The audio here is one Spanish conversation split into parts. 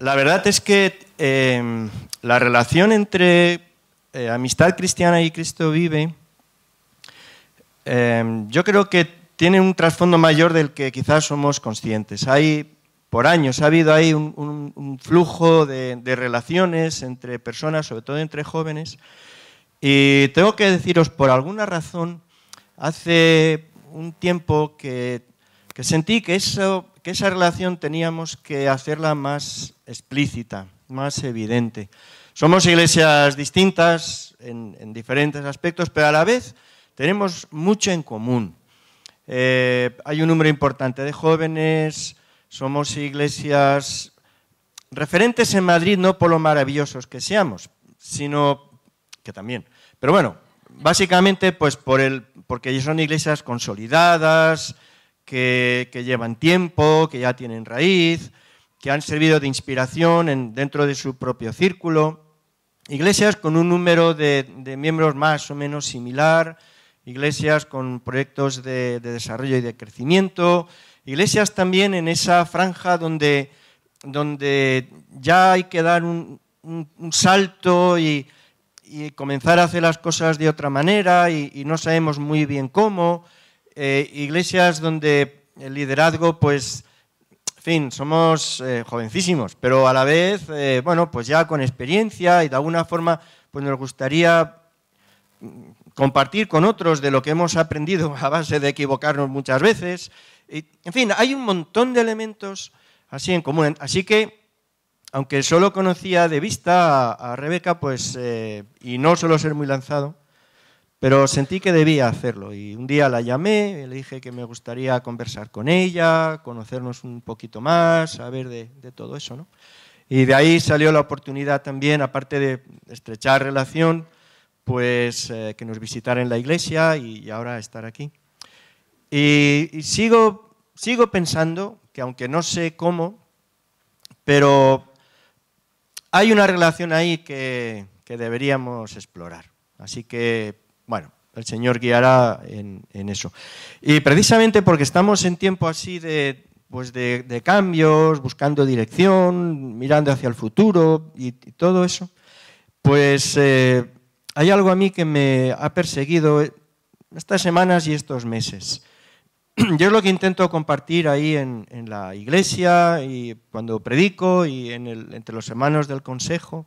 la verdad es que em, la relación entre eh, amistad cristiana y Cristo vive, em, yo creo que tiene un trasfondo mayor del que quizás somos conscientes. Hay, por años, ha habido ahí un, flujo de, de, relaciones entre personas, sobre todo entre jóvenes, y tengo que deciros, por alguna razón, hace un tiempo que, sentí que, eso, que esa relación teníamos que hacerla más explícita, más evidente. Somos iglesias distintas en, diferentes aspectos, pero a la vez tenemos mucho en común. Eh, hay un número importante de jóvenes, somos iglesias referentes en Madrid no por lo maravillosos que seamos, sino que también. Pero bueno, básicamente pues por el, porque son iglesias consolidadas, que, llevan tiempo, que ya tienen raíz, que han servido de inspiración dentro de su propio círculo. Iglesias con un número de, miembros más o menos similar, iglesias con proyectos de, desarrollo y de crecimiento, iglesias también en esa franja donde, donde ya hay que dar un salto y, y comenzar a hacer las cosas de otra manera y, no sabemos muy bien cómo. Eh, iglesias donde el liderazgo, pues, en fin, somos eh, jovencísimos, pero a la vez, eh, bueno, pues ya con experiencia y de alguna forma, pues nos gustaría compartir con otros de lo que hemos aprendido a base de equivocarnos muchas veces. Y, en fin, hay un montón de elementos así en común. Así que aunque solo conocía de vista a, Rebeca, pues, eh, y no suelo ser muy lanzado, pero sentí que debía hacerlo. Y un día la llamé, le dije que me gustaría conversar con ella, conocernos un poquito más, saber de, todo eso. ¿no? Y de ahí salió la oportunidad también, aparte de estrechar relación, pues eh, que nos visitara en la iglesia y, ahora estar aquí. Y, y sigo, sigo pensando que aunque no sé cómo, pero hay una relación ahí que, deberíamos explorar. Así que, bueno, el Señor guiará en, eso. Y precisamente porque estamos en tiempo así de, pues de, cambios, buscando dirección, mirando hacia el futuro y, todo eso, pues eh, hay algo a mí que me ha perseguido estas semanas y estos meses. yo es lo que intento compartir ahí en, la iglesia y cuando predico y entre los hermanos del consejo.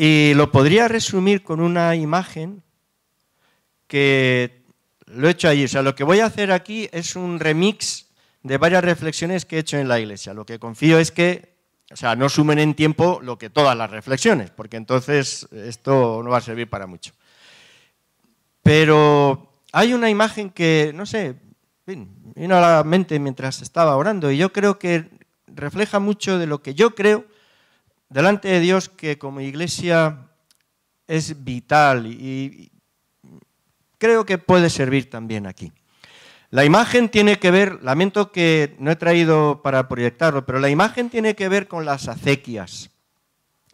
Y lo podría resumir con una imagen que lo he hecho allí. O sea, lo que voy a hacer aquí es un remix de varias reflexiones que he hecho en la iglesia. Lo que confío es que, o sea, no sumen en tiempo lo que todas las reflexiones, porque entonces esto no va a servir para mucho. Pero hay una imagen que, no sé, vino a la mente mientras estaba orando y yo creo que refleja mucho de lo que yo creo delante de Dios que como iglesia es vital y creo que puede servir también aquí. La imagen tiene que ver, lamento que no he traído para proyectarlo, pero la imagen tiene que ver con las acequias.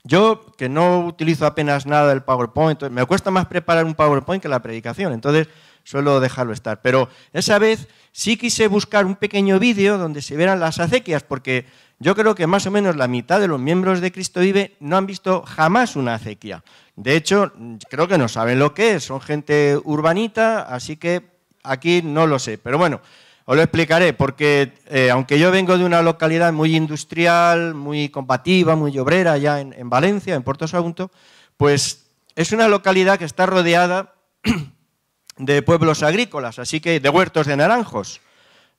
Yo, que no utilizo apenas nada del PowerPoint, me cuesta más preparar un PowerPoint que la predicación. Entonces, suelo dejarlo estar. Pero esa vez sí quise buscar un pequeño vídeo donde se vieran las acequias, porque yo creo que más o menos la mitad de los miembros de Cristo Vive no han visto jamás una acequia. De hecho, creo que no saben lo que es, son gente urbanita, así que aquí no lo sé. Pero bueno, os lo explicaré, porque eh, aunque yo vengo de una localidad muy industrial, muy combativa, muy obrera, en, en Valencia, en Puerto Sagunto, pues es una localidad que está rodeada de pueblos agrícolas, así que de huertos de naranjos,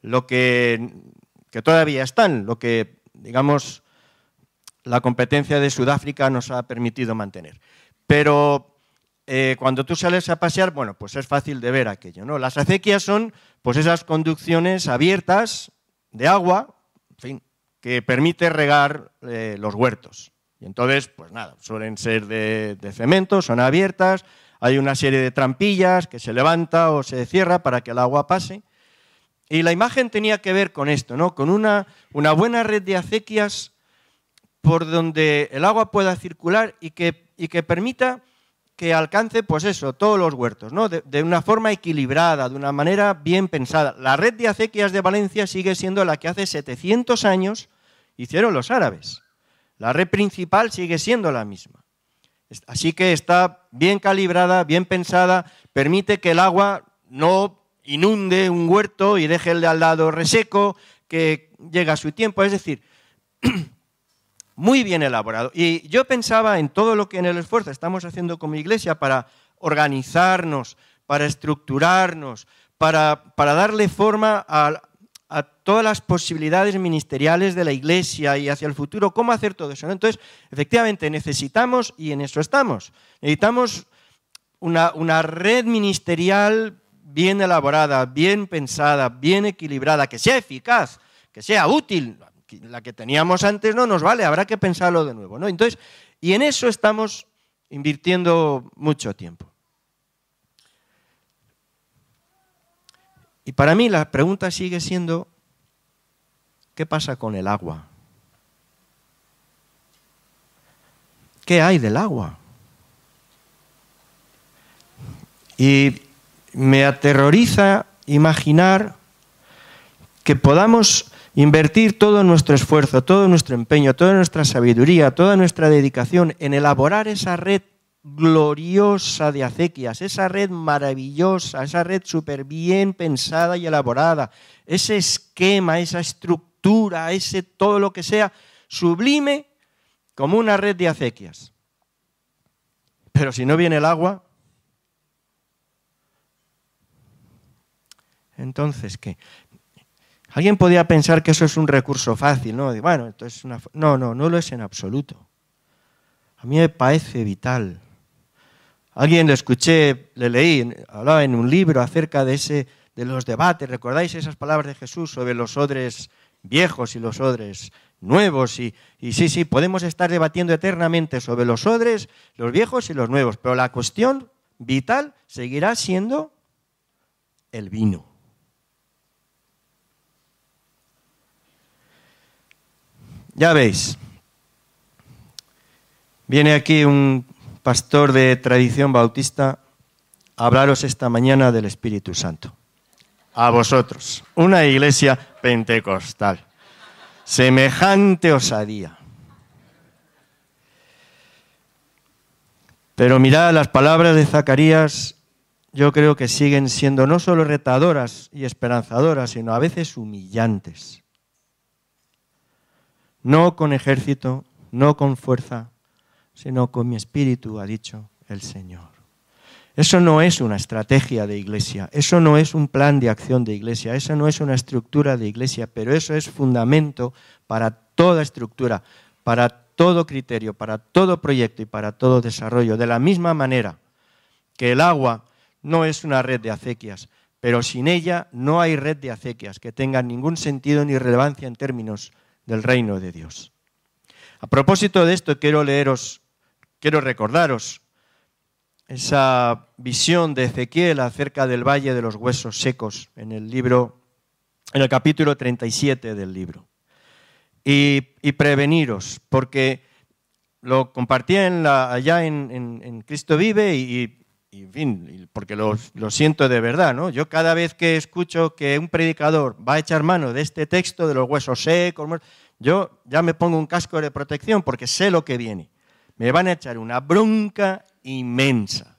lo que, que todavía están, lo que, digamos, la competencia de Sudáfrica nos ha permitido mantener. Pero eh, cuando tú sales a pasear, bueno, pues es fácil de ver aquello, ¿no? Las acequias son, pues esas conducciones abiertas de agua, en fin, que permite regar eh, los huertos. Y entonces, pues nada, suelen ser de cemento, son abiertas, hay una serie de trampillas que se levanta o se cierra para que el agua pase. Y la imagen tenía que ver con esto, ¿no? con una, una buena red de acequias por donde el agua pueda circular y que, permita que alcance, pues eso, todos los huertos, ¿no? De, de, una forma equilibrada, de una manera bien pensada. La red de acequias de Valencia sigue siendo la que hace 700 años hicieron los árabes. La red principal sigue siendo la misma. Así que está bien calibrada, bien pensada, permite que el agua no inunde un huerto y deje el de al lado reseco, que llega a su tiempo. Es decir, muy bien elaborado. Y yo pensaba en todo lo que en el esfuerzo estamos haciendo como iglesia para organizarnos, para estructurarnos, para, para darle forma a, a, todas las posibilidades ministeriales de la iglesia y hacia el futuro, cómo hacer todo eso. Entonces, efectivamente, necesitamos, y en eso estamos, necesitamos una, una red ministerial bien elaborada, bien pensada, bien equilibrada, que sea eficaz, que sea útil. La que teníamos antes no nos vale, habrá que pensarlo de nuevo. Entonces, y en eso estamos invirtiendo mucho tiempo. Y para mí la pregunta sigue siendo, ¿qué pasa con el agua? ¿Qué hay del agua? Y me aterroriza imaginar que podamos invertir todo nuestro esfuerzo, todo nuestro empeño, toda nuestra sabiduría, toda nuestra dedicación en elaborar esa red gloriosa de acequias, esa red maravillosa, esa red súper bien pensada y elaborada, ese esquema, esa estructura, ese todo lo que sea sublime como una red de acequias. Pero si no viene el agua, entonces, ¿qué? Alguien podría pensar que eso es un recurso fácil, ¿no? Bueno, esto es una... No, no, no lo es en absoluto. A mí me parece vital Alguien le escuché, le leí, hablaba en un libro acerca de, ese, de los debates. ¿Recordáis esas palabras de Jesús sobre los odres viejos y los odres nuevos? Y sí, sí, podemos estar debatiendo eternamente sobre los odres, los viejos y los nuevos, pero la cuestión vital seguirá siendo el vino. Ya veis, viene aquí un pastor de tradición bautista, hablaros esta mañana del Espíritu Santo. A vosotros, una iglesia pentecostal. Semejante osadía. Pero mirad, las palabras de Zacarías yo creo que siguen siendo no solo retadoras y esperanzadoras, sino a veces humillantes. No con ejército, no con fuerza, sino con mi espíritu, ha dicho el Señor. Eso no es una estrategia de iglesia, eso no es un plan de acción de iglesia, eso no es una estructura de iglesia, pero eso es fundamento para toda estructura, para todo criterio, para todo proyecto y para todo desarrollo. De la misma manera que el agua no es una red de acequias, pero sin ella no hay red de acequias que tenga ningún sentido ni relevancia en términos del reino de Dios. A propósito de esto, quiero leeros quiero recordaros esa visión de Ezequiel acerca del valle de los huesos secos en el libro, en el capítulo 37 del libro. Y, preveniros, porque lo compartí allá en, Cristo Vive y, en fin, porque lo, lo, siento de verdad, ¿no? Yo cada vez que escucho que un predicador va a echar mano de este texto de los huesos secos, yo ya me pongo un casco de protección porque sé lo que viene me van a echar una bronca inmensa.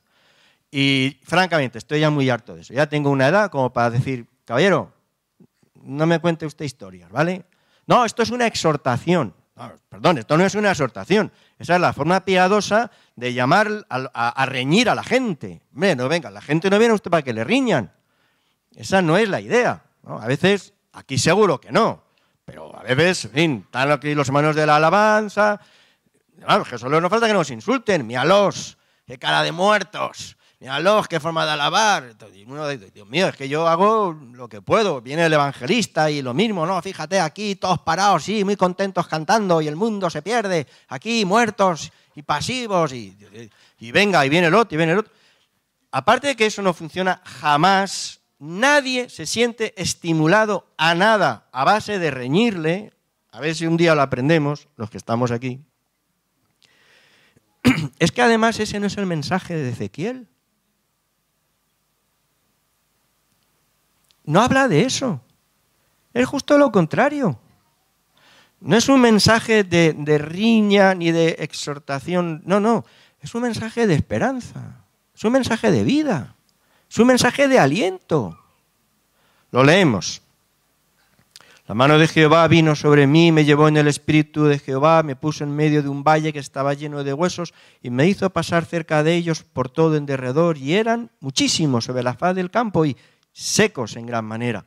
Y francamente, estoy ya muy harto de eso. Ya tengo una edad como para decir, caballero, no me cuente usted historias, ¿vale? No, esto es una exhortación. Perdón, esto no es una exhortación. Esa es la forma piadosa de llamar a, reñir a la gente. Hombre, no venga, la gente no viene a usted para que le riñan. Esa no es la idea. A veces, aquí seguro que no. Pero a veces, en fin, están aquí los hermanos de la alabanza, Claro, que solo nos falta que nos insulten. Míralos, qué cara de muertos. Míralos, qué forma de alabar. Dios mío, es que yo hago lo que puedo. Viene el evangelista y lo mismo, ¿no? Fíjate aquí, todos parados, sí, muy contentos cantando y el mundo se pierde. Aquí, muertos y pasivos. Y, y venga, y viene el otro, y viene el otro. Aparte de que eso no funciona jamás, nadie se siente estimulado a nada a base de reñirle. A ver si un día lo aprendemos, los que estamos aquí es que además ese no es el mensaje de Ezequiel. No habla de eso. Es justo lo contrario. No es un mensaje de, riña ni de exhortación, no, no, es un mensaje de esperanza, es un mensaje de vida, es un mensaje de aliento. Lo leemos. La mano de Jehová vino sobre mí, me llevó en el espíritu de Jehová, me puso en medio de un valle que estaba lleno de huesos y me hizo pasar cerca de ellos por todo en derredor y eran muchísimos sobre la faz del campo y secos en gran manera.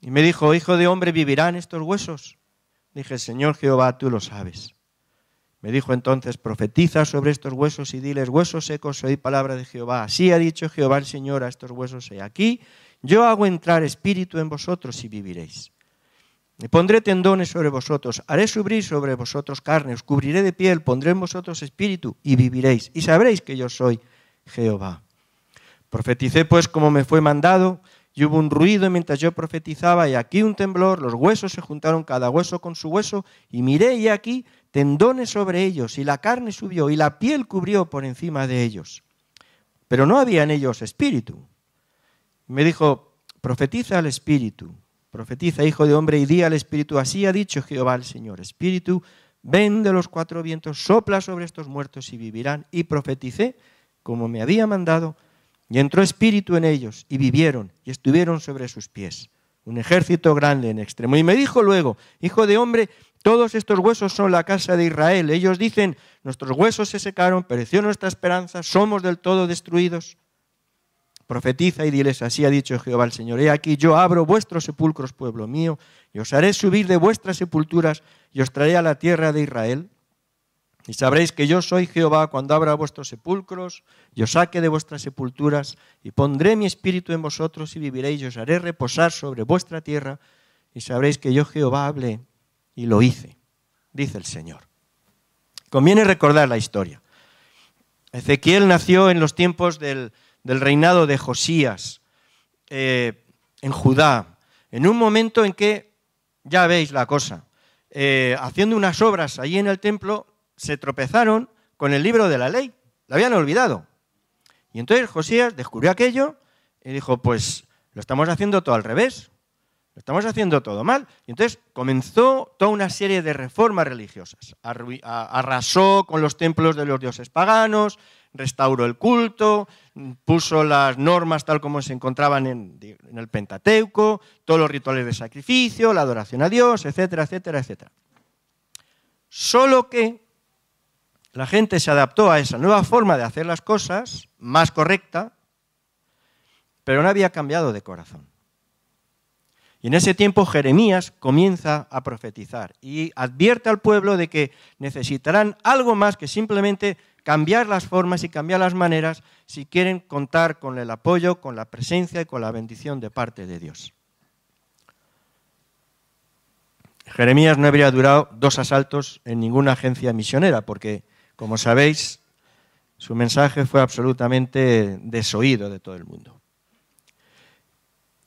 Y me dijo, hijo de hombre, ¿vivirán estos huesos? Dije, Señor Jehová, tú lo sabes. Me dijo entonces, profetiza sobre estos huesos y diles, huesos secos, oí palabra de Jehová. Así ha dicho Jehová el Señor a estos huesos, he aquí yo hago entrar espíritu en vosotros y viviréis. Me pondré tendones sobre vosotros, haré subir sobre vosotros carne, os cubriré de piel, pondré en vosotros espíritu y viviréis. Y sabréis que yo soy Jehová. Profeticé pues como me fue mandado, y hubo un ruido mientras yo profetizaba, y aquí un temblor, los huesos se juntaron cada hueso con su hueso, y miré y aquí tendones sobre ellos, y la carne subió, y la piel cubrió por encima de ellos. Pero no había en ellos espíritu. Me dijo, profetiza al Espíritu, profetiza, hijo de hombre, y di al Espíritu, así ha dicho Jehová el Señor, Espíritu, ven de los cuatro vientos, sopla sobre estos muertos y vivirán. Y profeticé, como me había mandado, y entró Espíritu en ellos, y vivieron, y estuvieron sobre sus pies. Un ejército grande en extremo. Y me dijo luego, hijo de hombre, todos estos huesos son la casa de Israel. Ellos dicen, nuestros huesos se secaron, pereció nuestra esperanza, somos del todo destruidos profetiza y diles, así ha dicho Jehová el Señor, he aquí yo abro vuestros sepulcros, pueblo mío, y os haré subir de vuestras sepulturas y os traeré a la tierra de Israel. Y sabréis que yo soy Jehová cuando abra vuestros sepulcros y os saque de vuestras sepulturas y pondré mi espíritu en vosotros y viviréis y os haré reposar sobre vuestra tierra y sabréis que yo Jehová hablé y lo hice, dice el Señor. Conviene recordar la historia. Ezequiel nació en los tiempos del, reinado de Josías eh, en Judá, en un momento en que, ya veis la cosa, eh, haciendo unas obras allí en el templo, se tropezaron con el libro de la ley, lo habían olvidado. Y entonces Josías descubrió aquello y dijo, pues lo estamos haciendo todo al revés, lo estamos haciendo todo mal. Y entonces comenzó toda una serie de reformas religiosas. Arrasó con los templos de los dioses paganos, restauró el culto, puso las normas tal como se encontraban en, el Pentateuco, todos los rituales de sacrificio, la adoración a Dios, etcétera, etcétera, etcétera. Solo que la gente se adaptó a esa nueva forma de hacer las cosas, más correcta, pero no había cambiado de corazón. Y en ese tiempo Jeremías comienza a profetizar y advierte al pueblo de que necesitarán algo más que simplemente cambiar las formas y cambiar las maneras si quieren contar con el apoyo, con la presencia y con la bendición de parte de Dios. Jeremías no habría durado dos asaltos en ninguna agencia misionera, porque, como sabéis, su mensaje fue absolutamente desoído de todo el mundo.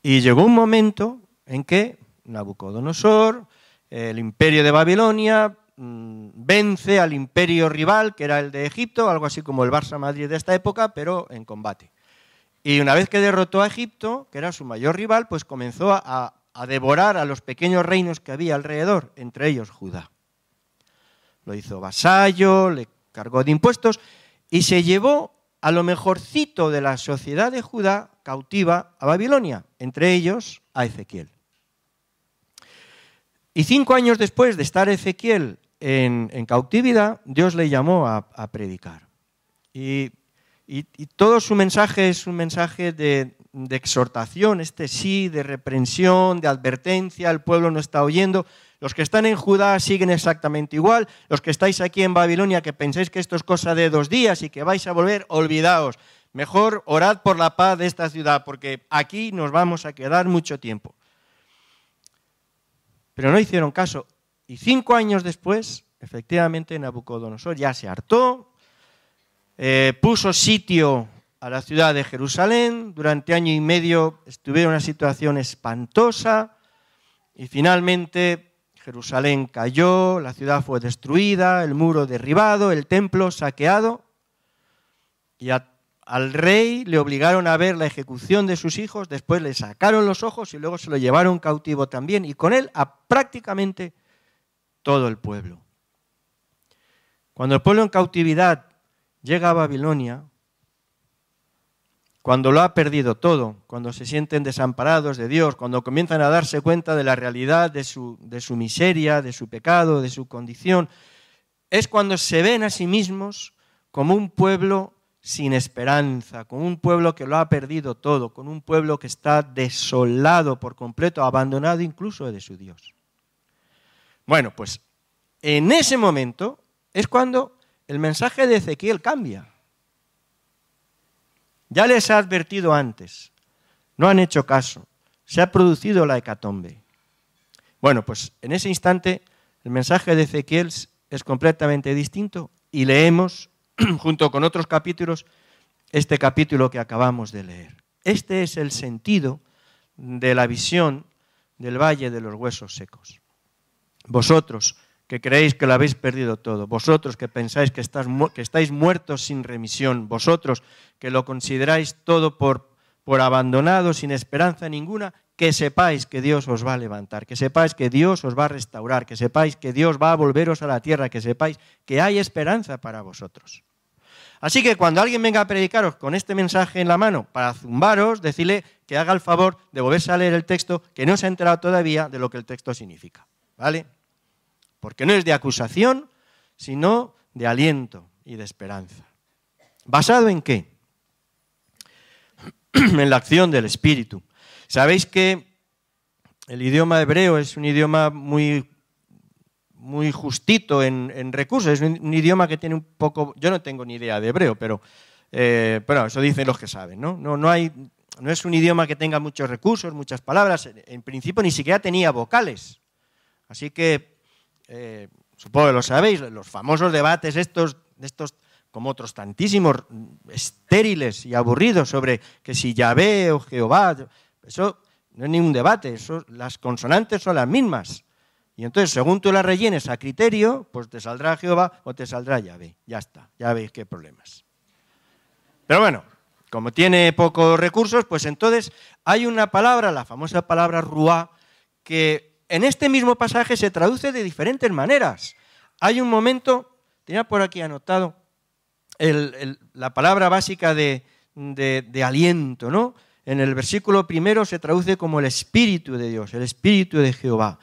Y llegó un momento en que Nabucodonosor, el imperio de Babilonia, Mm, vence al imperio rival, que era el de Egipto, algo así como el Barça Madrid de esta época, pero en combate. Y una vez que derrotó a Egipto, que era su mayor rival, pues comenzó a, a devorar a los pequeños reinos que había alrededor, entre ellos Judá. Lo hizo vasallo, le cargó de impuestos y se llevó a lo mejorcito de la sociedad de Judá cautiva a Babilonia, entre ellos a Ezequiel. Y cinco años después de estar Ezequiel en, cautividad, Dios le llamó a, predicar. Y, todo su mensaje es un mensaje de, exhortación, este sí, de reprensión, de advertencia, el pueblo no está oyendo. Los que están en Judá siguen exactamente igual. Los que estáis aquí en Babilonia, que pensáis que esto es cosa de dos días y que vais a volver, olvidaos. Mejor orad por la paz de esta ciudad, porque aquí nos vamos a quedar mucho tiempo. Pero no hicieron caso. Y cinco años después, efectivamente, Nabucodonosor ya se hartó, eh, puso sitio a la ciudad de Jerusalén, durante año y medio estuvieron en una situación espantosa y finalmente Jerusalén cayó, la ciudad fue destruida, el muro derribado, el templo saqueado y al rey le obligaron a ver la ejecución de sus hijos, después le sacaron los ojos y luego se lo llevaron cautivo también y con él a prácticamente todo el pueblo. Cuando el pueblo en cautividad llega a Babilonia, cuando lo ha perdido todo, cuando se sienten desamparados de Dios, cuando comienzan a darse cuenta de la realidad de su, de su miseria, de su pecado, de su condición, es cuando se ven a sí mismos como un pueblo sin esperanza, como un pueblo que lo ha perdido todo, con un pueblo que está desolado por completo, abandonado incluso de su Dios. Bueno, pues en ese momento es cuando el mensaje de Ezequiel cambia. Ya les ha advertido antes, no han hecho caso, se ha producido la hecatombe. Bueno, pues en ese instante el mensaje de Ezequiel es completamente distinto y leemos, junto con otros capítulos, este capítulo que acabamos de leer. Este es el sentido de la visión del valle de los huesos secos. Vosotros, que creéis que lo habéis perdido todo, vosotros que pensáis que, estáis muertos sin remisión, vosotros que lo consideráis todo por, por abandonado, sin esperanza ninguna, que sepáis que Dios os va a levantar, que sepáis que Dios os va a restaurar, que sepáis que Dios va a volveros a la tierra, que sepáis que hay esperanza para vosotros. Así que cuando alguien venga a predicaros con este mensaje en la mano para zumbaros, decirle que haga el favor de volverse a leer el texto, que no se ha enterado todavía de lo que el texto significa. ¿Vale? Porque no es de acusación, sino de aliento y de esperanza. ¿Basado en qué? en la acción del Espíritu. Sabéis que el idioma hebreo es un idioma muy, muy justito en, recursos, es un, idioma que tiene un poco, yo no tengo ni idea de hebreo, pero, eh, eso dicen los que saben, ¿no? No, no, hay, no es un idioma que tenga muchos recursos, muchas palabras, en principio ni siquiera tenía vocales. Así que eh, supongo que lo sabéis, los famosos debates estos, estos como otros tantísimos, estériles y aburridos sobre que si Yahvé o Jehová, eso no es ningún debate, eso, las consonantes son las mismas. Y entonces, según tú las rellenes a criterio, pues te saldrá Jehová o te saldrá Yahvé. Ya está, ya veis qué problemas. Pero bueno, como tiene pocos recursos, pues entonces hay una palabra, la famosa palabra ruá, que en este mismo pasaje se traduce de diferentes maneras. Hay un momento, tenía por aquí anotado la palabra básica de, aliento, ¿no? En el versículo primero se traduce como el Espíritu de Dios, el Espíritu de Jehová.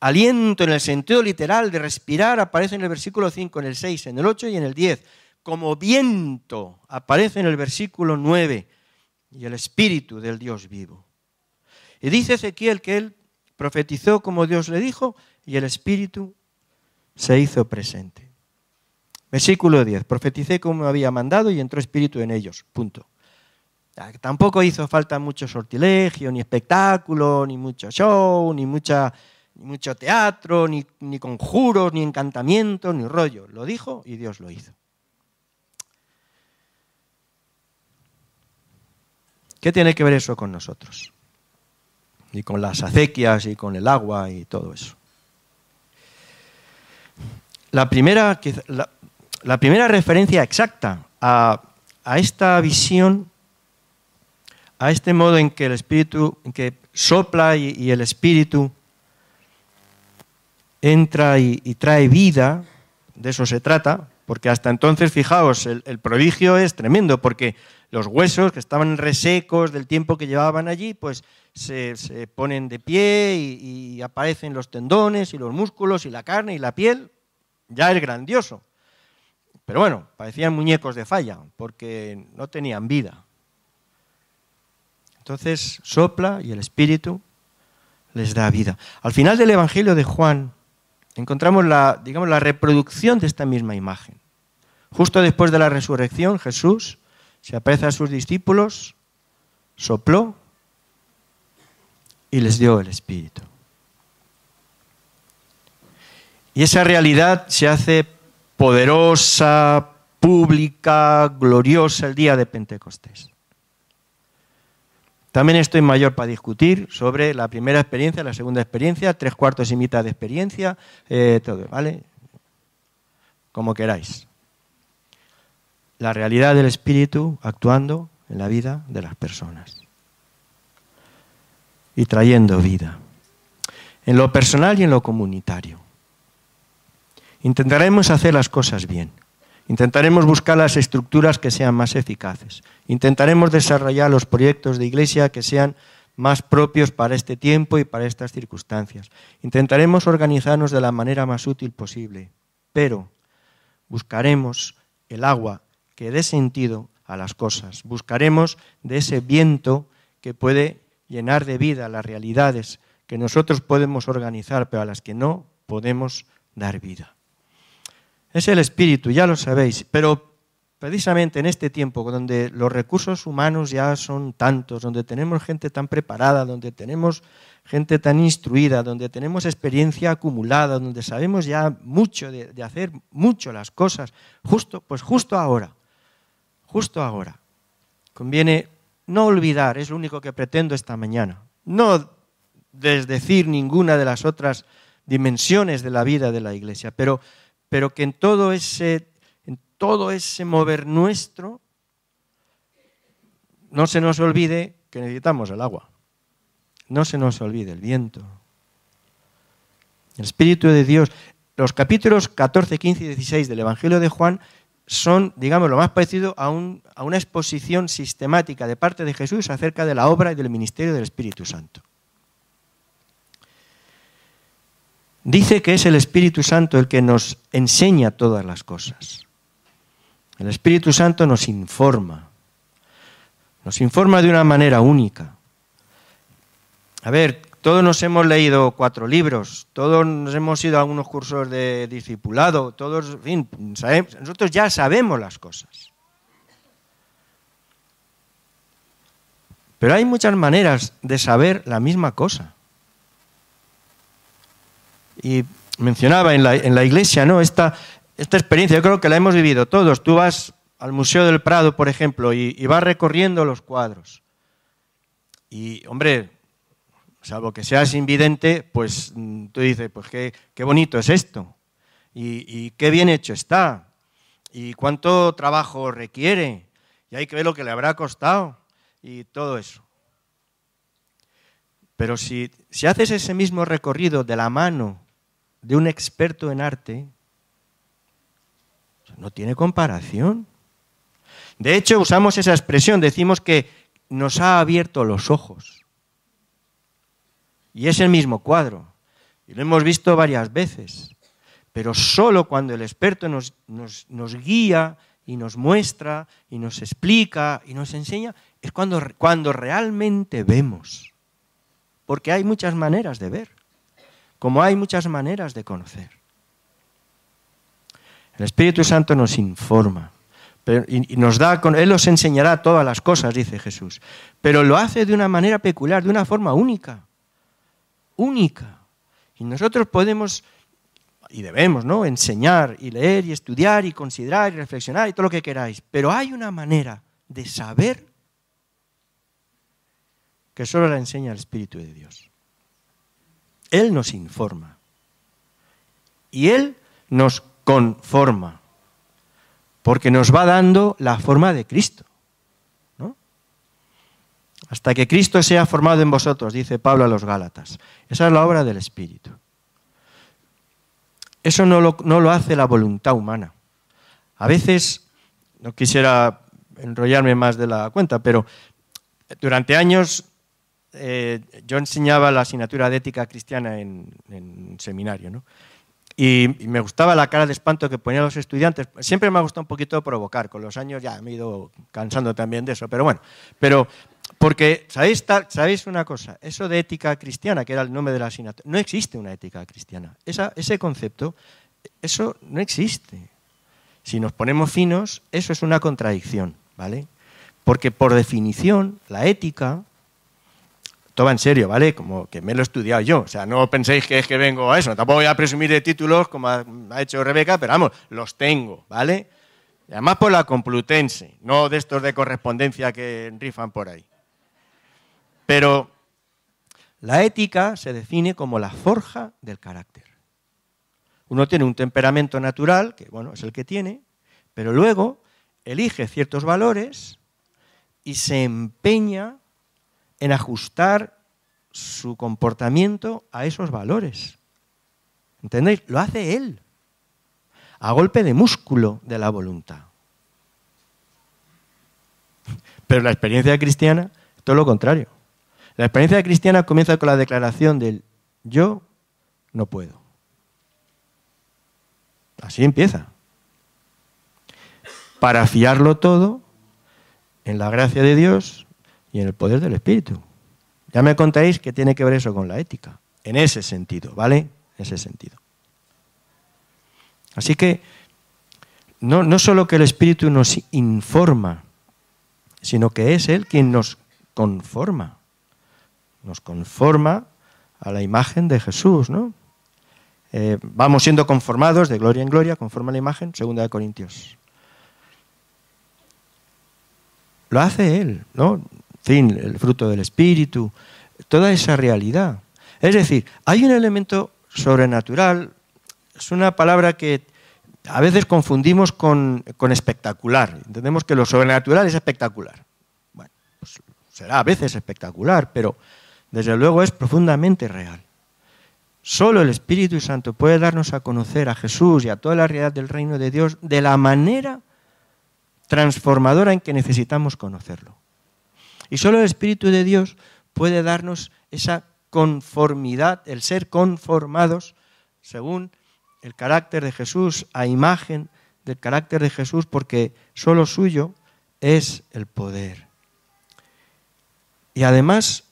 Aliento en el sentido literal de respirar aparece en el versículo 5, en el 6, en el 8 y en el 10. Como viento aparece en el versículo 9 y el Espíritu del Dios vivo. Y dice Ezequiel que él profetizó como Dios le dijo y el Espíritu se hizo presente. Versículo 10. Profeticé como había mandado y entró Espíritu en ellos. Punto. Tampoco hizo falta mucho sortilegio, ni espectáculo, ni mucho show, ni, mucha, mucho teatro, ni, ni conjuros, ni encantamientos, ni rollo. Lo dijo y Dios lo hizo. ¿Qué tiene que ver eso con nosotros? Y con las acequias y con el agua y todo eso. La primera, la, primera referencia exacta a, esta visión, a este modo en que el Espíritu, en que sopla y, el Espíritu entra y, trae vida, de eso se trata, porque hasta entonces, fijaos, el, el, prodigio es tremendo, porque los huesos que estaban resecos del tiempo que llevaban allí, pues se, ponen de pie y, aparecen los tendones y los músculos y la carne y la piel, ya es grandioso. Pero bueno, parecían muñecos de falla, porque no tenían vida. Entonces sopla y el Espíritu les da vida. Al final del Evangelio de Juan encontramos la, digamos, la reproducción de esta misma imagen. Justo después de la resurrección, Jesús se aparece a sus discípulos, sopló y les dio el Espíritu. Y esa realidad se hace poderosa, pública, gloriosa el día de Pentecostés. También estoy mayor para discutir sobre la primera experiencia, la segunda experiencia, tres cuartos y mitad de experiencia, eh, todo, ¿vale? Como queráis. La realidad del Espíritu actuando en la vida de las personas y trayendo vida, en lo personal y en lo comunitario. Intentaremos hacer las cosas bien. Intentaremos buscar las estructuras que sean más eficaces. Intentaremos desarrollar los proyectos de iglesia que sean más propios para este tiempo y para estas circunstancias. Intentaremos organizarnos de la manera más útil posible, pero buscaremos el agua que dé sentido a las cosas. Buscaremos de ese viento que puede llenar de vida las realidades que nosotros podemos organizar, pero a las que no podemos dar vida. Es el espíritu, ya lo sabéis, pero precisamente en este tiempo donde los recursos humanos ya son tantos, donde tenemos gente tan preparada, donde tenemos gente tan instruida, donde tenemos experiencia acumulada, donde sabemos ya mucho de, hacer mucho las cosas, justo, pues justo ahora, justo ahora, conviene no olvidar, es lo único que pretendo esta mañana, no desdecir ninguna de las otras dimensiones de la vida de la iglesia, pero pero que en todo ese, en todo ese mover nuestro no se nos olvide que necesitamos el agua. No se nos olvide el viento. El Espíritu de Dios. Los capítulos 14, 15 y 16 del Evangelio de Juan son, digamos, lo más parecido a, una exposición sistemática de parte de Jesús acerca de la obra y del ministerio del Espíritu Santo. Dice que es el Espíritu Santo el que nos enseña todas las cosas. El Espíritu Santo nos informa. Nos informa de una manera única. A ver, todos nos hemos leído cuatro libros, todos nos hemos ido a algunos cursos de discipulado, todos, en fin, nosotros ya sabemos las cosas. Pero hay muchas maneras de saber la misma cosa. Y mencionaba en la, iglesia, ¿no? Esta experiencia, yo creo que la hemos vivido todos. Tú vas al Museo del Prado, por ejemplo, y, vas recorriendo los cuadros. Y, hombre, salvo que seas invidente, pues mm, tú dices, pues qué, bonito es esto. Y, qué bien hecho está. Y cuánto trabajo requiere. Y hay que ver lo que le habrá costado. Y todo eso. Pero si, si haces ese mismo recorrido de la mano de un experto en arte no tiene comparación. De hecho, usamos esa expresión, decimos que nos ha abierto los ojos. Y es el mismo cuadro. Y lo hemos visto varias veces. Pero solo cuando el experto nos, nos, guía y nos muestra y nos explica y nos enseña, es cuando, cuando realmente vemos. Porque hay muchas maneras de ver como hay muchas maneras de conocer. El Espíritu Santo nos informa y nos da, Él os enseñará todas las cosas, dice Jesús, pero lo hace de una manera peculiar, de una forma única, única. Y nosotros podemos y debemos, ¿no? Enseñar y leer y estudiar y considerar y reflexionar y todo lo que queráis, pero hay una manera de saber que solo la enseña el Espíritu de Dios. Él nos informa. Y Él nos conforma. Porque nos va dando la forma de Cristo. Hasta que Cristo sea formado en vosotros, dice Pablo a los Gálatas. Esa es la obra del Espíritu. Eso no lo, hace la voluntad humana. A veces, no quisiera enrollarme más de la cuenta, pero durante años eh, yo enseñaba la asignatura de ética cristiana en, seminario, ¿no? Y, me gustaba la cara de espanto que ponían los estudiantes. Siempre me ha gustado un poquito provocar, con los años ya me he ido cansando también de eso, pero bueno, pero porque, ¿sabéis, ¿sabéis una cosa? Eso de ética cristiana, que era el nombre de la asignatura, no existe una ética cristiana. ese concepto, eso no existe. Si nos ponemos finos, eso es una contradicción, ¿vale? Porque por definición, la ética todo en serio, ¿vale? Como que me lo he estudiado yo. O sea, no penséis que es que vengo a eso. Tampoco voy a presumir de títulos como ha, hecho Rebeca, pero vamos, los tengo, ¿vale? Y además por la Complutense, no de estos de correspondencia que rifan por ahí. Pero la ética se define como la forja del carácter. Uno tiene un temperamento natural, que bueno, es el que tiene, pero luego elige ciertos valores y se empeña en ajustar su comportamiento a esos valores. ¿Entendéis? Lo hace Él. a golpe de músculo de la voluntad. Pero la experiencia cristiana es todo lo contrario. La experiencia cristiana comienza con la declaración del yo no puedo. Así empieza. Para fiarlo todo en la gracia de Dios y en el poder del Espíritu. Ya me contáis que tiene que ver eso con la ética. En ese sentido, ¿vale? En ese sentido. Así que no, no solo que el Espíritu nos informa, sino que es Él quien nos conforma. Nos conforma a la imagen de Jesús, ¿no? Eh, vamos siendo conformados de gloria en gloria, conforme a la imagen, segunda de Corintios. Lo hace Él, ¿no? Fin, el fruto del Espíritu, toda esa realidad. Es decir, hay un elemento sobrenatural, es una palabra que a veces confundimos con, espectacular. Entendemos que lo sobrenatural es espectacular. Bueno, pues será a veces espectacular, pero desde luego es profundamente real. Solo el Espíritu Santo puede darnos a conocer a Jesús y a toda la realidad del reino de Dios de la manera transformadora en que necesitamos conocerlo. Y solo el Espíritu de Dios puede darnos esa conformidad, el ser conformados según el carácter de Jesús, a imagen del carácter de Jesús, porque solo suyo es el poder. Y además,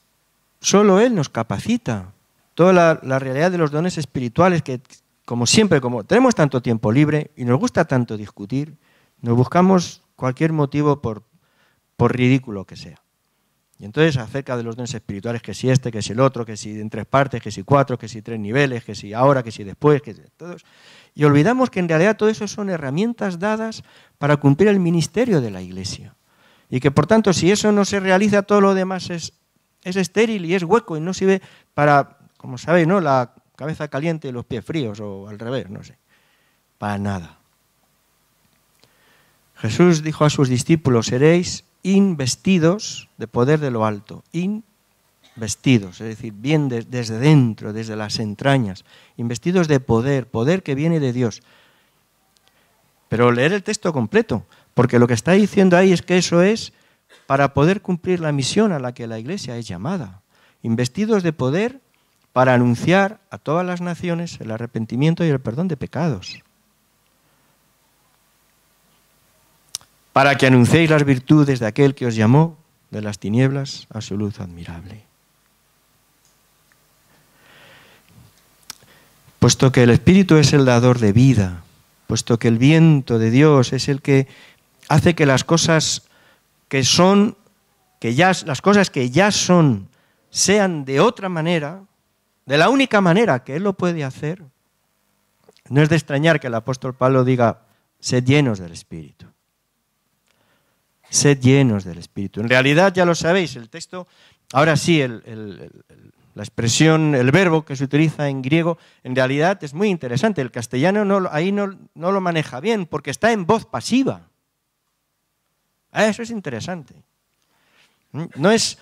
solo Él nos capacita. Toda la, realidad de los dones espirituales que, como siempre, como tenemos tanto tiempo libre y nos gusta tanto discutir, nos buscamos cualquier motivo por, por ridículo que sea. Y entonces acerca de los dones espirituales, que si este, que si el otro, que si en tres partes, que si cuatro, que si tres niveles, que si ahora, que si después, que si todos. Y olvidamos que en realidad todo eso son herramientas dadas para cumplir el ministerio de la Iglesia. Y que por tanto, si eso no se realiza, todo lo demás es, es estéril y es hueco y no sirve para, como sabéis, ¿no? la cabeza caliente y los pies fríos, o al revés, no sé. Para nada. Jesús dijo a sus discípulos, seréis investidos de poder de lo alto, investidos, es decir, bien desde dentro, desde las entrañas, investidos de poder, poder que viene de Dios. Pero leer el texto completo, porque lo que está diciendo ahí es que eso es para poder cumplir la misión a la que la iglesia es llamada, investidos de poder para anunciar a todas las naciones el arrepentimiento y el perdón de pecados. para que anunciéis las virtudes de aquel que os llamó de las tinieblas a su luz admirable. Puesto que el Espíritu es el dador de vida, puesto que el viento de Dios es el que hace que las cosas que son, que ya, las cosas que ya son, sean de otra manera, de la única manera que Él lo puede hacer, no es de extrañar que el apóstol Pablo diga, sed llenos del Espíritu. Sed llenos del Espíritu. En realidad, ya lo sabéis, el texto, ahora sí, la expresión, el verbo que se utiliza en griego, en realidad es muy interesante. El castellano no, ahí no, lo maneja bien porque está en voz pasiva. Ah, eso es interesante. ¿Mm? No es,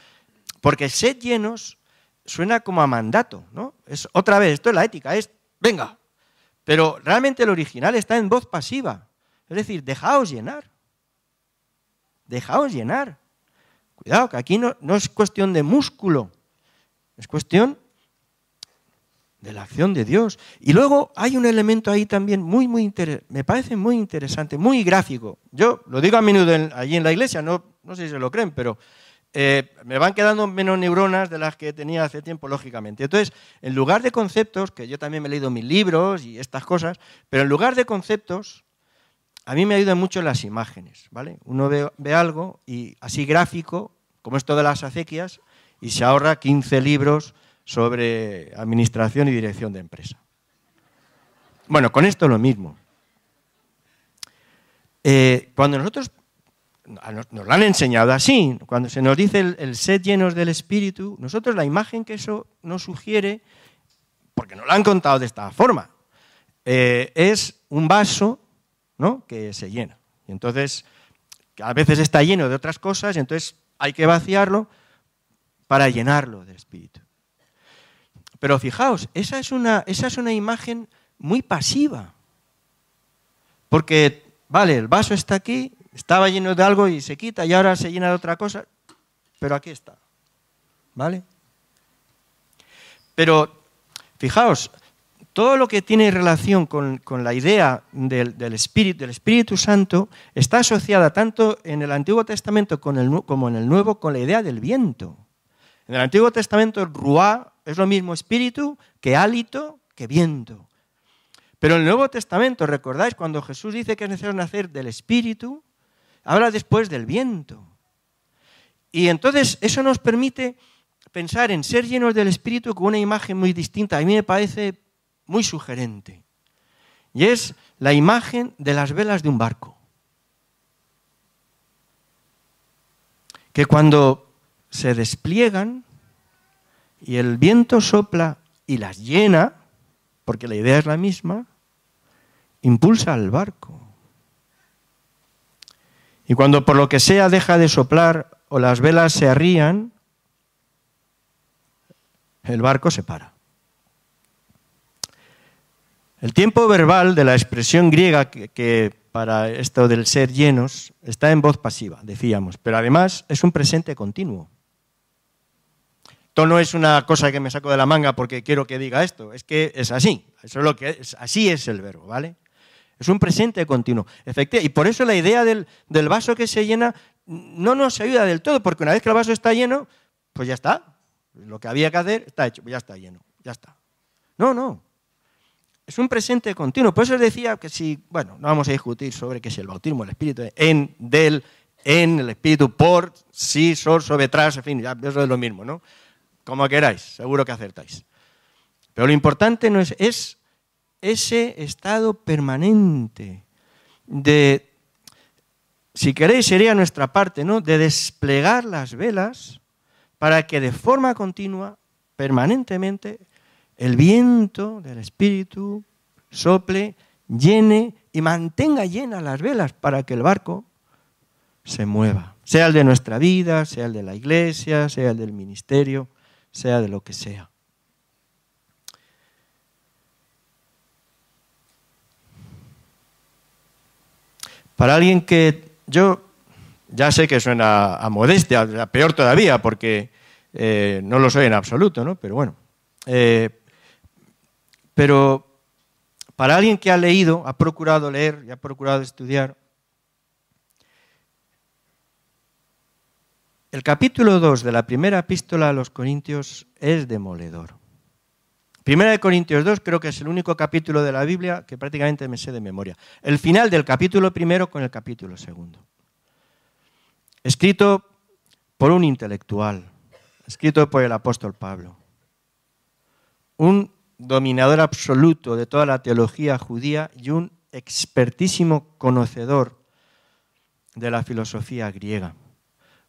porque sed llenos suena como a mandato, ¿no? Es otra vez, esto es la ética, es venga. Pero realmente el original está en voz pasiva. Es decir, dejaos llenar dejaos llenar. Cuidado, que aquí no, es cuestión de músculo, es cuestión de la acción de Dios. Y luego hay un elemento ahí también muy, muy interesante, me parece muy interesante, muy gráfico. Yo lo digo a menudo allí en la iglesia, no, no sé si se lo creen, pero eh, me van quedando menos neuronas de las que tenía hace tiempo, lógicamente. Entonces, en lugar de conceptos, que yo también me he leído mis libros y estas cosas, pero en lugar de conceptos, a mí me ayudan mucho las imágenes, ¿vale? Uno ve, algo y así gráfico, como esto de las acequias, y se ahorra 15 libros sobre administración y dirección de empresa. Bueno, con esto lo mismo. Eh, cuando nosotros nos, lo han enseñado así, cuando se nos dice el, sed llenos del Espíritu, nosotros la imagen que eso nos sugiere, porque nos lo han contado de esta forma, eh, es un vaso que se llena. Y entonces, a veces está lleno de otras cosas y entonces hay que vaciarlo para llenarlo del Espíritu. Pero fijaos, esa es una, esa es una imagen muy pasiva. Porque, vale, el vaso está aquí, estaba lleno de algo y se quita y ahora se llena de otra cosa, pero aquí está. ¿Vale? Pero, fijaos, todo lo que tiene relación con, la idea del, Espíritu, del Espíritu Santo está asociada tanto en el Antiguo Testamento como en el Nuevo con la idea del viento. En el Antiguo Testamento, ruá es lo mismo espíritu que hálito que viento. Pero en el Nuevo Testamento, recordáis, cuando Jesús dice que es necesario nacer del espíritu, habla después del viento. Y entonces eso nos permite pensar en ser llenos del espíritu con una imagen muy distinta. A mí me parece muy sugerente. Y es la imagen de las velas de un barco. Que cuando se despliegan y el viento sopla y las llena, porque la idea es la misma, impulsa al barco. Y cuando por lo que sea deja de soplar o las velas se arrían, el barco se para. El tiempo verbal de la expresión griega que, para esto del ser llenos está en voz pasiva, decíamos, pero además es un presente continuo. Esto no es una cosa que me saco de la manga porque quiero que diga esto, es que es así, eso es lo que es, así es el verbo, ¿vale? Es un presente continuo. y por eso la idea del, del vaso que se llena no nos ayuda del todo, porque una vez que el vaso está lleno, pues ya está. Lo que había que hacer está hecho, ya está lleno, ya está. No, no. Es un presente continuo. Por eso os decía que si, bueno, no vamos a discutir sobre qué es el bautismo, el Espíritu, en, del, en, el Espíritu, por, sí, sobre, sobre, tras, en fin, ya, eso es lo mismo, ¿no? Como queráis, seguro que acertáis. Pero lo importante no es, es ese estado permanente de, si queréis, sería nuestra parte, ¿no? De desplegar las velas para que de forma continua, permanentemente, el viento del Espíritu sople, llene y mantenga llenas las velas para que el barco se mueva, sea el de nuestra vida, sea el de la iglesia, sea el del ministerio, sea de lo que sea. Para alguien que yo ya sé que suena a modestia, peor todavía, porque eh, no lo soy en absoluto, ¿no? Pero bueno. Eh, pero para alguien que ha leído, ha procurado leer y ha procurado estudiar, el capítulo 2 de la primera epístola a los Corintios es demoledor. Primera de Corintios 2 creo que es el único capítulo de la Biblia que prácticamente me sé de memoria. El final del capítulo primero con el capítulo segundo escrito por un intelectual, escrito por el apóstol Pablo, un dominador absoluto de toda la teología judía y un expertísimo conocedor de la filosofía griega.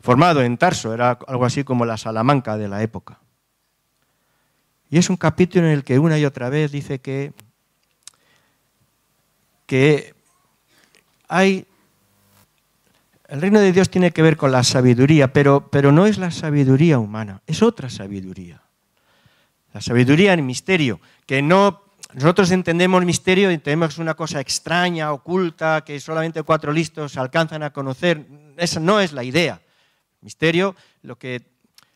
Formado en Tarso, era algo así como la Salamanca de la época. Y es un capítulo en el que una y otra vez dice que, que hay el reino de Dios tiene que ver con la sabiduría, pero, pero no es la sabiduría humana, es otra sabiduría. La sabiduría en misterio, que no nosotros entendemos misterio entendemos una cosa extraña, oculta, que solamente cuatro listos alcanzan a conocer. Esa no es la idea. Misterio, lo que,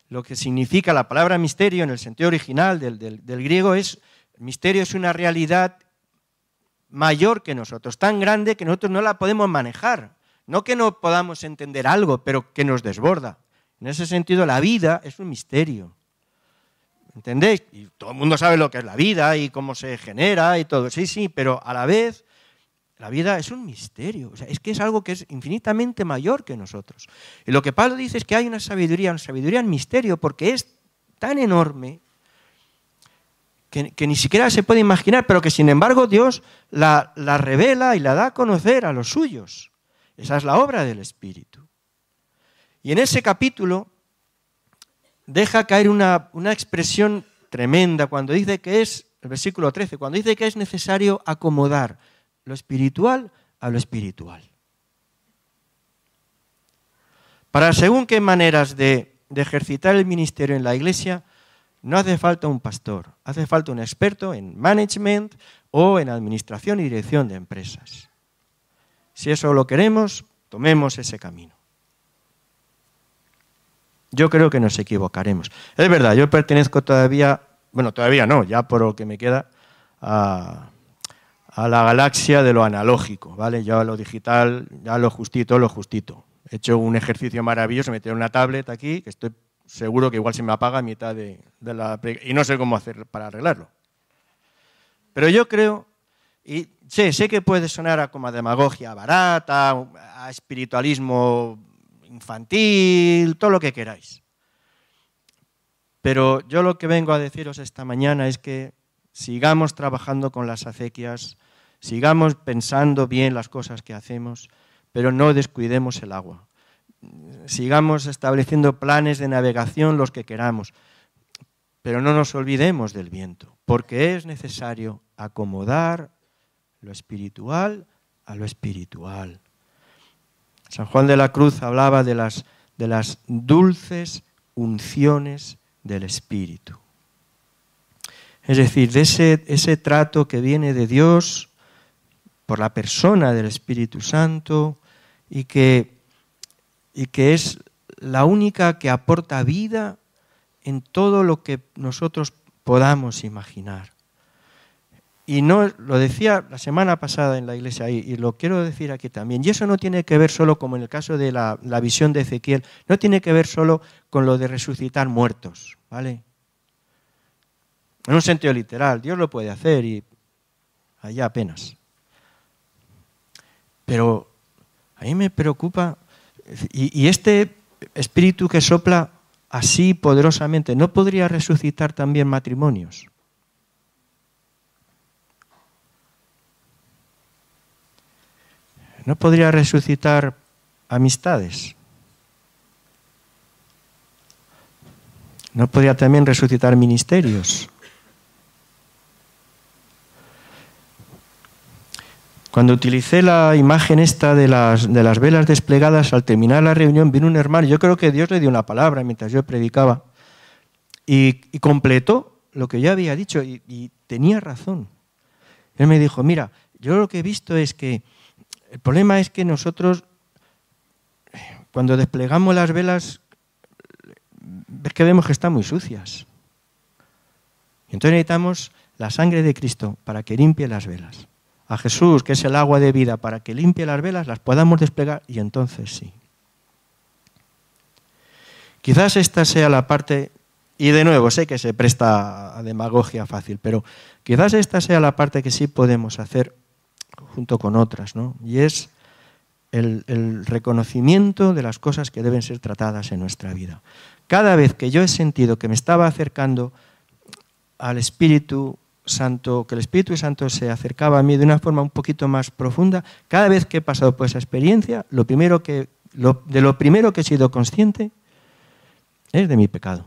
lo que significa la palabra misterio en el sentido original del, del griego es, misterio es una realidad mayor que nosotros, tan grande que nosotros no la podemos manejar. No que no podamos entender algo, pero que nos desborda. En ese sentido, la vida es un misterio. ¿Entendéis? Y todo el mundo sabe lo que es la vida y cómo se genera y todo. Sí, sí, pero a la vez la vida es un misterio. es que es algo que es infinitamente mayor que nosotros. Y lo que Pablo dice es que hay una sabiduría, una sabiduría en misterio, porque es tan enorme que, ni siquiera se puede imaginar, pero que sin embargo Dios la, la revela y la da a conocer a los suyos. Esa es la obra del Espíritu. Y en ese capítulo deja caer una, expresión tremenda cuando dice que es, el versículo 13, cuando dice que es necesario acomodar lo espiritual a lo espiritual. Para según qué maneras de, ejercitar el ministerio en la iglesia, no hace falta un pastor, hace falta un experto en management o en administración y dirección de empresas. Si eso lo queremos, tomemos ese camino. Yo creo que nos equivocaremos. Es verdad, yo pertenezco todavía, bueno, todavía no, ya por lo que me queda, a, la galaxia de lo analógico, ¿vale? Yo a lo digital, ya lo justito, lo justito. He hecho un ejercicio maravilloso, meter una tablet aquí, que estoy seguro que igual se me apaga a mitad de, de la... y no sé cómo hacer para arreglarlo. Pero yo creo, y sé, sé que puede sonar a como a demagogia barata, a espiritualismo infantil, todo lo que queráis. Pero yo lo que vengo a deciros esta mañana es que sigamos trabajando con las acequias, sigamos pensando bien las cosas que hacemos, pero no descuidemos el agua. Sigamos estableciendo planes de navegación los que queramos, pero no nos olvidemos del viento, porque es necesario acomodar lo espiritual a lo espiritual. San Juan de la Cruz hablaba de las, dulces unciones del Espíritu. Es decir, de ese trato que viene de Dios por la persona del Espíritu Santo y que, y que es la única que aporta vida en todo lo que nosotros podamos imaginar. Y no, lo decía la semana pasada en la iglesia y, y lo quiero decir aquí también. Y eso no tiene que ver solo, como en el caso de la, la, visión de Ezequiel, no tiene que ver solo con lo de resucitar muertos, ¿vale? En un sentido literal, Dios lo puede hacer y allá apenas. Pero a mí me preocupa, y, y este espíritu que sopla así poderosamente, ¿no podría resucitar también matrimonios? ¿No podría resucitar amistades? ¿No podría también resucitar ministerios? Cuando utilicé la imagen esta de las, de las velas desplegadas, al terminar la reunión vino un hermano, yo creo que Dios le dio una palabra mientras yo predicaba, y, completó lo que yo había dicho, y, y tenía razón. Él me dijo, mira, yo lo que he visto es que el problema es que nosotros, cuando desplegamos las velas, es que vemos que están muy sucias. Entonces necesitamos la sangre de Cristo para que limpie las velas. A Jesús, que es el agua de vida, para que limpie las velas, las podamos desplegar y entonces sí. Quizás esta sea la parte, y de nuevo sé que se presta a demagogia fácil, pero quizás esta sea la parte que sí podemos hacer junto con otras, ¿no? Y es el, el, reconocimiento de las cosas que deben ser tratadas en nuestra vida. Cada vez que yo he sentido que me estaba acercando al Espíritu Santo, que el Espíritu Santo se acercaba a mí de una forma un poquito más profunda, cada vez que he pasado por esa experiencia, lo primero que, de lo primero que he sido consciente es de mi pecado.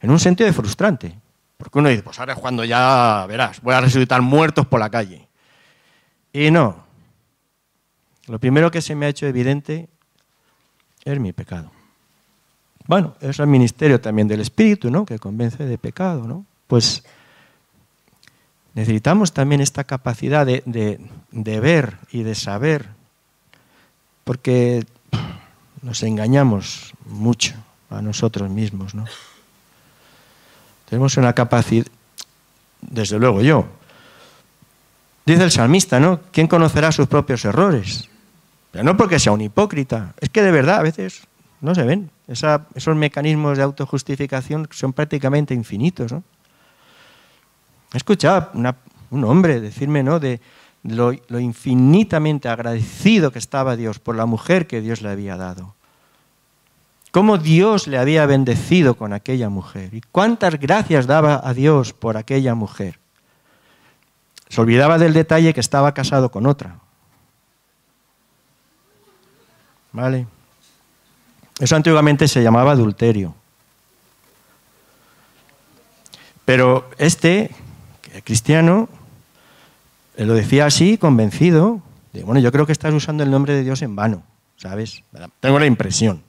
En un sentido frustrante. Porque uno dice, pues ahora es cuando ya verás, voy a resucitar muertos por la calle. Y no. Lo primero que se me ha hecho evidente es mi pecado. Bueno, es el ministerio también del Espíritu, ¿no? Que convence de pecado, ¿no? Pues necesitamos también esta capacidad de, de, de ver y de saber, porque nos engañamos mucho a nosotros mismos, ¿no? Tenemos una capacidad, desde luego yo, Dice el salmista, ¿no? ¿Quién conocerá sus propios errores? No porque sea un hipócrita, es que de verdad a veces no se ven. Esos mecanismos de autojustificación son prácticamente infinitos, ¿no? He escuchado una, un hombre decirme, ¿no? De lo, lo infinitamente agradecido que estaba Dios por la mujer que Dios le había dado. Cómo Dios le había bendecido con aquella mujer y cuántas gracias daba a Dios por aquella mujer. Se olvidaba del detalle que estaba casado con otra. ¿Vale? Eso antiguamente se llamaba adulterio. Pero este, cristiano, lo decía así, convencido, de, bueno, yo creo que estás usando el nombre de Dios en vano, ¿sabes? Tengo la impresión.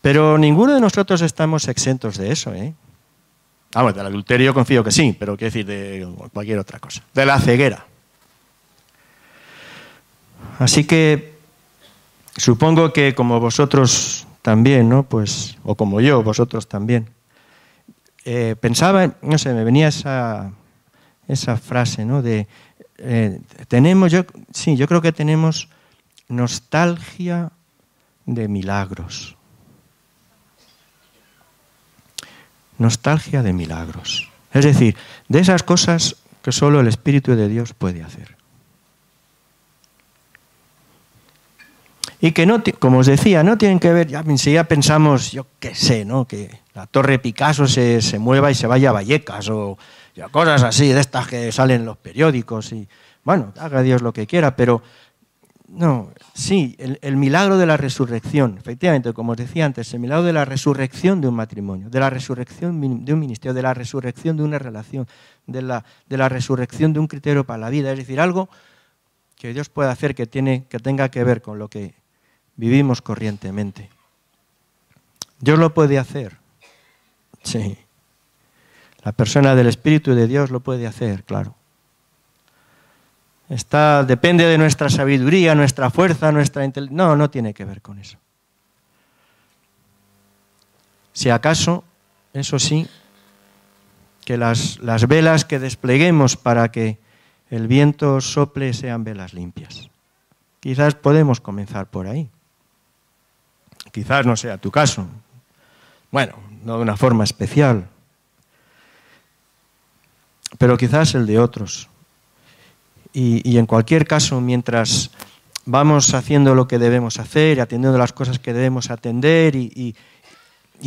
Pero ninguno de nosotros estamos exentos de eso, ¿eh? Vamos, del adulterio confío que sí, pero quiero decir de cualquier otra cosa. De la ceguera. Así que supongo que como vosotros también, ¿no? Pues, o como yo, vosotros también. Eh, pensaba, no sé, me venía esa, esa frase, ¿no? De, eh, tenemos, yo, sí, yo creo que tenemos nostalgia de milagros. Nostalgia de milagros. Es decir, de esas cosas que solo el Espíritu de Dios puede hacer. Y que no, como os decía, no tienen que ver, ya enseguida pensamos, yo qué sé, ¿no? Que la torre Picasso se, se mueva y se vaya a Vallecas o cosas así, de estas que salen en los periódicos y, bueno, haga Dios lo que quiera, pero no, sí, el, milagro de la resurrección, efectivamente, como os decía antes, el milagro de la resurrección de un matrimonio, de la resurrección de un ministerio, de la resurrección de una relación, de la, de la resurrección de un criterio para la vida, es decir, algo que Dios puede hacer que, tiene, que tenga que ver con lo que vivimos corrientemente. Dios lo puede hacer, sí. La persona del Espíritu de Dios lo puede hacer, claro. Depende de nuestra sabiduría, nuestra fuerza, nuestra inteligencia. No, no tiene que ver con eso. Si acaso, eso sí, que las velas que despleguemos para que el viento sople sean velas limpias. Quizás podemos comenzar por ahí. Quizás no sea tu caso. Bueno, no de una forma especial, pero quizás el de otros. Y, en cualquier caso, mientras vamos haciendo lo que debemos hacer, atendiendo las cosas que debemos atender y,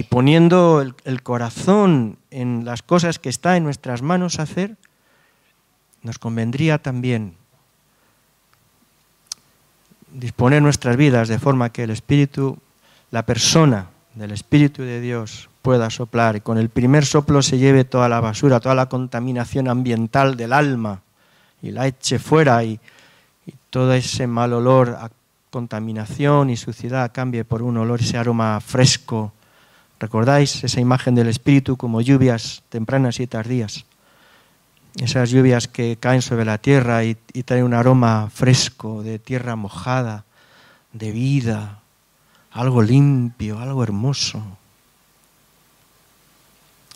poniendo el, corazón en las cosas que está en nuestras manos hacer, nos convendría también disponer nuestras vidas de forma que el Espíritu, la persona del Espíritu de Dios pueda soplar y con el primer soplo se lleve toda la basura, toda la contaminación ambiental del alma y la eche fuera y, todo ese mal olor a contaminación y suciedad cambie por un olor, ese aroma fresco. ¿Recordáis esa imagen del Espíritu como lluvias tempranas y tardías? Esas lluvias que caen sobre la tierra y, y traen un aroma fresco de tierra mojada, de vida, algo limpio, algo hermoso.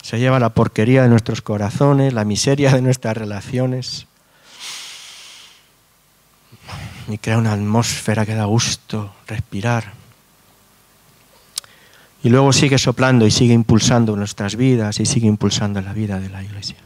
Se lleva la porquería de nuestros corazones, la miseria de nuestras relaciones y crea una atmósfera que da gusto respirar. Y luego sigue soplando y sigue impulsando nuestras vidas y sigue impulsando la vida de la iglesia.